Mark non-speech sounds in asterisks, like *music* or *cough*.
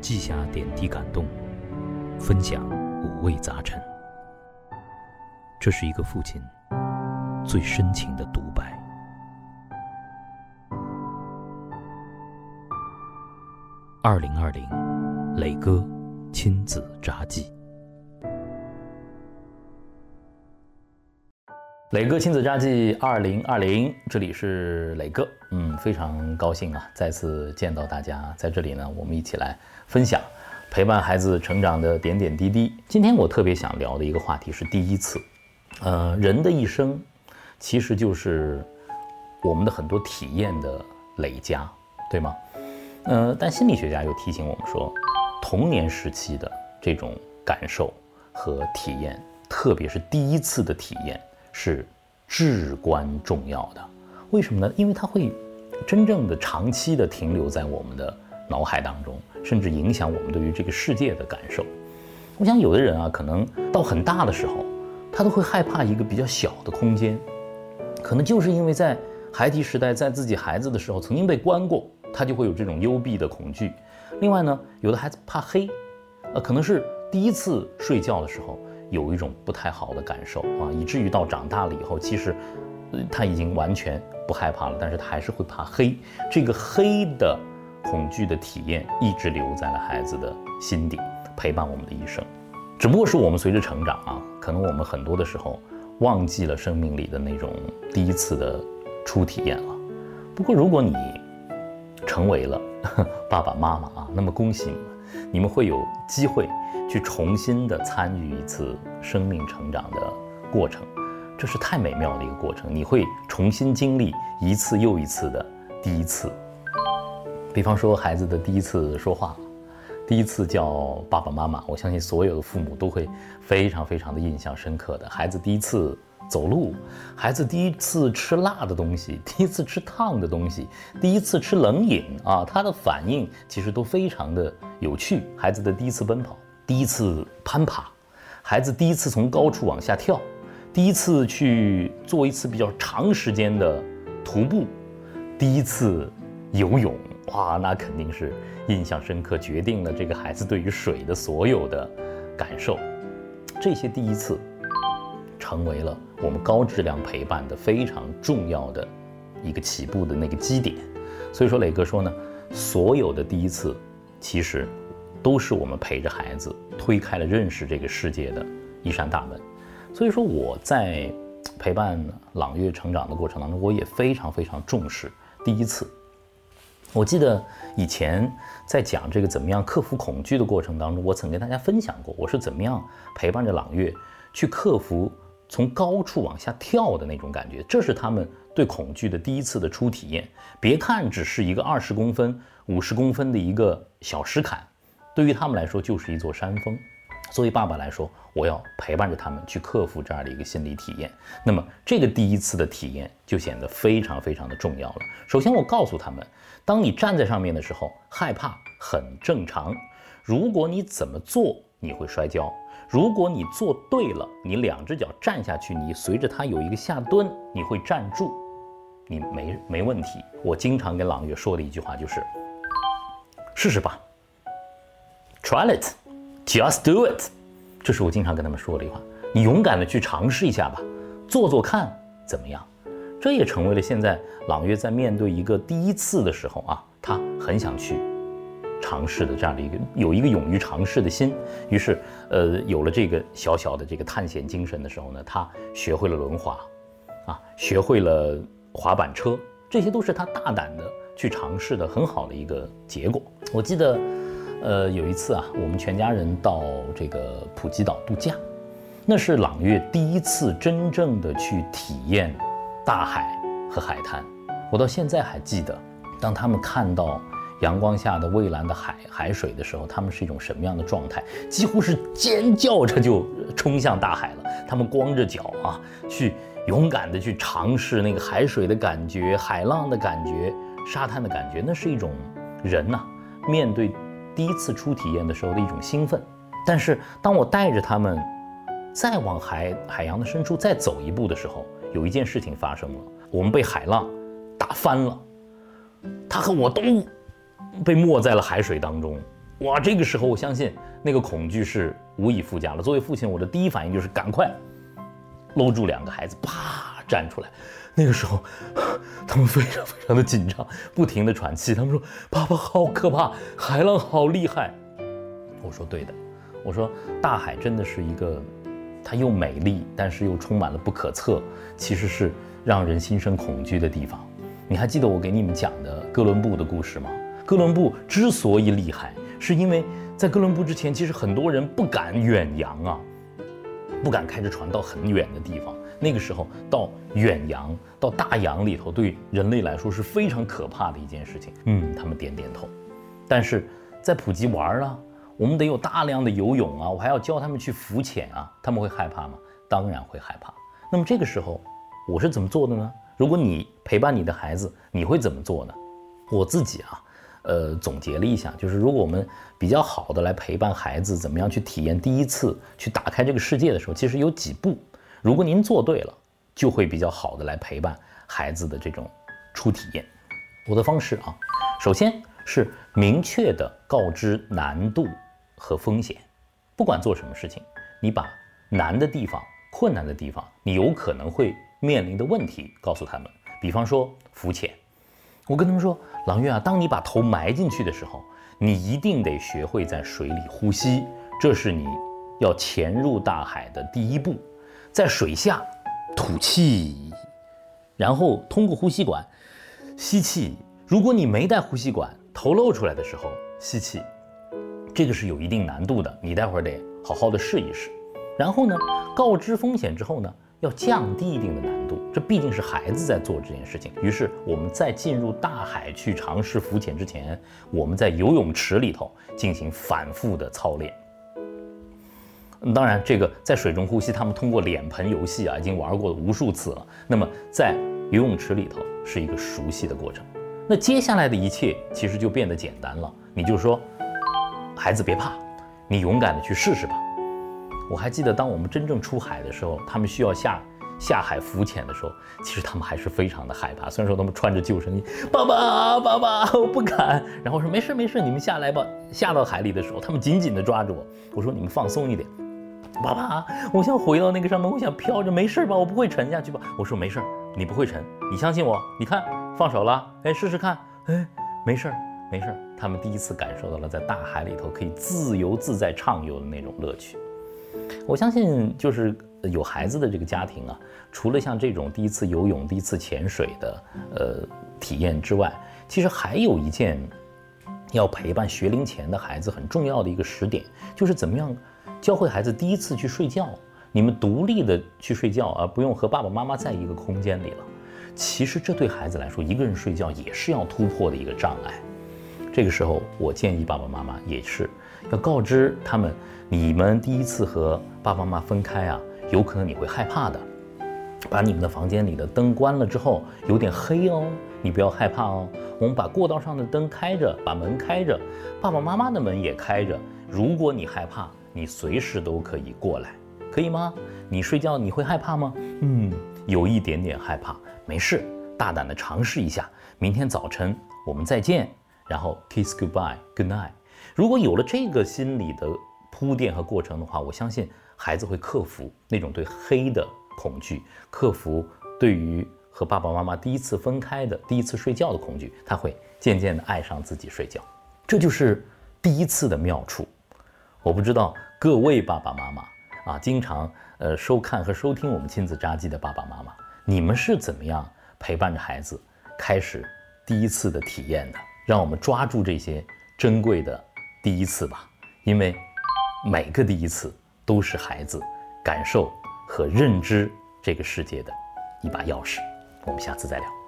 记下点滴感动，分享五味杂陈。这是一个父亲最深情的独白。二零二零，磊哥亲子札记。磊哥亲子札记二零二零，这里是磊哥，嗯，非常高兴啊，再次见到大家，在这里呢，我们一起来分享陪伴孩子成长的点点滴滴。今天我特别想聊的一个话题是第一次，呃，人的一生其实就是我们的很多体验的累加，对吗？呃，但心理学家又提醒我们说，童年时期的这种感受和体验，特别是第一次的体验。是至关重要的，为什么呢？因为它会真正的长期的停留在我们的脑海当中，甚至影响我们对于这个世界的感受。我想有的人啊，可能到很大的时候，他都会害怕一个比较小的空间，可能就是因为在孩提时代，在自己孩子的时候曾经被关过，他就会有这种幽闭的恐惧。另外呢，有的孩子怕黑，呃，可能是第一次睡觉的时候。有一种不太好的感受啊，以至于到长大了以后，其实他已经完全不害怕了，但是他还是会怕黑。这个黑的恐惧的体验一直留在了孩子的心底，陪伴我们的一生。只不过是我们随着成长啊，可能我们很多的时候忘记了生命里的那种第一次的初体验了。不过如果你成为了 *laughs* 爸爸妈妈啊，那么恭喜你，你们会有机会。去重新的参与一次生命成长的过程，这是太美妙的一个过程。你会重新经历一次又一次的第一次。比方说，孩子的第一次说话，第一次叫爸爸妈妈，我相信所有的父母都会非常非常的印象深刻的。孩子第一次走路，孩子第一次吃辣的东西，第一次吃烫的东西，第一次吃冷饮啊，他的反应其实都非常的有趣。孩子的第一次奔跑。第一次攀爬，孩子第一次从高处往下跳，第一次去做一次比较长时间的徒步，第一次游泳，哇，那肯定是印象深刻，决定了这个孩子对于水的所有的感受。这些第一次，成为了我们高质量陪伴的非常重要的一个起步的那个基点。所以说，磊哥说呢，所有的第一次，其实。都是我们陪着孩子推开了认识这个世界的一扇大门，所以说我在陪伴朗月成长的过程当中，我也非常非常重视第一次。我记得以前在讲这个怎么样克服恐惧的过程当中，我曾跟大家分享过，我是怎么样陪伴着朗月去克服从高处往下跳的那种感觉，这是他们对恐惧的第一次的初体验。别看只是一个二十公分、五十公分的一个小石坎。对于他们来说，就是一座山峰。作为爸爸来说，我要陪伴着他们去克服这样的一个心理体验。那么，这个第一次的体验就显得非常非常的重要了。首先，我告诉他们，当你站在上面的时候，害怕很正常。如果你怎么做，你会摔跤；如果你做对了，你两只脚站下去，你随着它有一个下蹲，你会站住，你没没问题。我经常跟朗月说的一句话就是：试试吧。Try it, just do it，这是我经常跟他们说的一句话。你勇敢的去尝试一下吧，做做看怎么样？这也成为了现在朗月在面对一个第一次的时候啊，他很想去尝试的这样的一个有一个勇于尝试的心。于是，呃，有了这个小小的这个探险精神的时候呢，他学会了轮滑，啊，学会了滑板车，这些都是他大胆的去尝试的很好的一个结果。我记得。呃，有一次啊，我们全家人到这个普吉岛度假，那是朗月第一次真正的去体验大海和海滩。我到现在还记得，当他们看到阳光下的蔚蓝的海海水的时候，他们是一种什么样的状态？几乎是尖叫着就冲向大海了。他们光着脚啊，去勇敢的去尝试那个海水的感觉、海浪的感觉、沙滩的感觉。那是一种人呐，面对。第一次初体验的时候的一种兴奋，但是当我带着他们再往海海洋的深处再走一步的时候，有一件事情发生了，我们被海浪打翻了，他和我都被没在了海水当中，哇，这个时候我相信那个恐惧是无以复加了。作为父亲，我的第一反应就是赶快搂住两个孩子，啪站出来。那个时候，他们非常非常的紧张，不停的喘气。他们说：“爸爸好可怕，海浪好厉害。”我说：“对的，我说大海真的是一个，它又美丽，但是又充满了不可测，其实是让人心生恐惧的地方。你还记得我给你们讲的哥伦布的故事吗？哥伦布之所以厉害。”是因为在哥伦布之前，其实很多人不敢远洋啊，不敢开着船到很远的地方。那个时候到远洋、到大洋里头，对人类来说是非常可怕的一件事情。嗯，他们点点头。但是在普吉玩啊，我们得有大量的游泳啊，我还要教他们去浮潜啊，他们会害怕吗？当然会害怕。那么这个时候我是怎么做的呢？如果你陪伴你的孩子，你会怎么做呢？我自己啊。呃，总结了一下，就是如果我们比较好的来陪伴孩子，怎么样去体验第一次去打开这个世界的时候，其实有几步，如果您做对了，就会比较好的来陪伴孩子的这种初体验。我的方式啊，首先是明确的告知难度和风险，不管做什么事情，你把难的地方、困难的地方，你有可能会面临的问题告诉他们，比方说浮潜。我跟他们说，朗月啊，当你把头埋进去的时候，你一定得学会在水里呼吸，这是你要潜入大海的第一步。在水下吐气，然后通过呼吸管吸气。如果你没带呼吸管，头露出来的时候吸气，这个是有一定难度的，你待会儿得好好的试一试。然后呢，告知风险之后呢？要降低一定的难度，这毕竟是孩子在做这件事情。于是我们在进入大海去尝试浮潜之前，我们在游泳池里头进行反复的操练。当然，这个在水中呼吸，他们通过脸盆游戏啊，已经玩过无数次了。那么在游泳池里头是一个熟悉的过程。那接下来的一切其实就变得简单了。你就说，孩子别怕，你勇敢的去试试吧。我还记得，当我们真正出海的时候，他们需要下下海浮潜的时候，其实他们还是非常的害怕。虽然说他们穿着救生衣，爸爸，爸爸，我不敢。然后说没事没事，你们下来吧。下到海里的时候，他们紧紧地抓着我。我说你们放松一点，爸爸，我想回到那个上面，我想飘着，没事吧？我不会沉下去吧？我说没事，你不会沉，你相信我。你看，放手了，哎，试试看，哎，没事没事。他们第一次感受到了在大海里头可以自由自在畅游的那种乐趣。我相信，就是有孩子的这个家庭啊，除了像这种第一次游泳、第一次潜水的呃体验之外，其实还有一件要陪伴学龄前的孩子很重要的一个时点，就是怎么样教会孩子第一次去睡觉，你们独立的去睡觉，而不用和爸爸妈妈在一个空间里了。其实这对孩子来说，一个人睡觉也是要突破的一个障碍。这个时候，我建议爸爸妈妈也是要告知他们。你们第一次和爸爸妈妈分开啊，有可能你会害怕的。把你们的房间里的灯关了之后，有点黑哦，你不要害怕哦。我们把过道上的灯开着，把门开着，爸爸妈妈的门也开着。如果你害怕，你随时都可以过来，可以吗？你睡觉你会害怕吗？嗯，有一点点害怕，没事，大胆的尝试一下。明天早晨我们再见，然后 kiss goodbye，good night。如果有了这个心理的。铺垫和过程的话，我相信孩子会克服那种对黑的恐惧，克服对于和爸爸妈妈第一次分开的第一次睡觉的恐惧，他会渐渐的爱上自己睡觉。这就是第一次的妙处。我不知道各位爸爸妈妈啊，经常呃收看和收听我们亲子扎记的爸爸妈妈，你们是怎么样陪伴着孩子开始第一次的体验的？让我们抓住这些珍贵的第一次吧，因为。每个第一次都是孩子感受和认知这个世界的一把钥匙。我们下次再聊。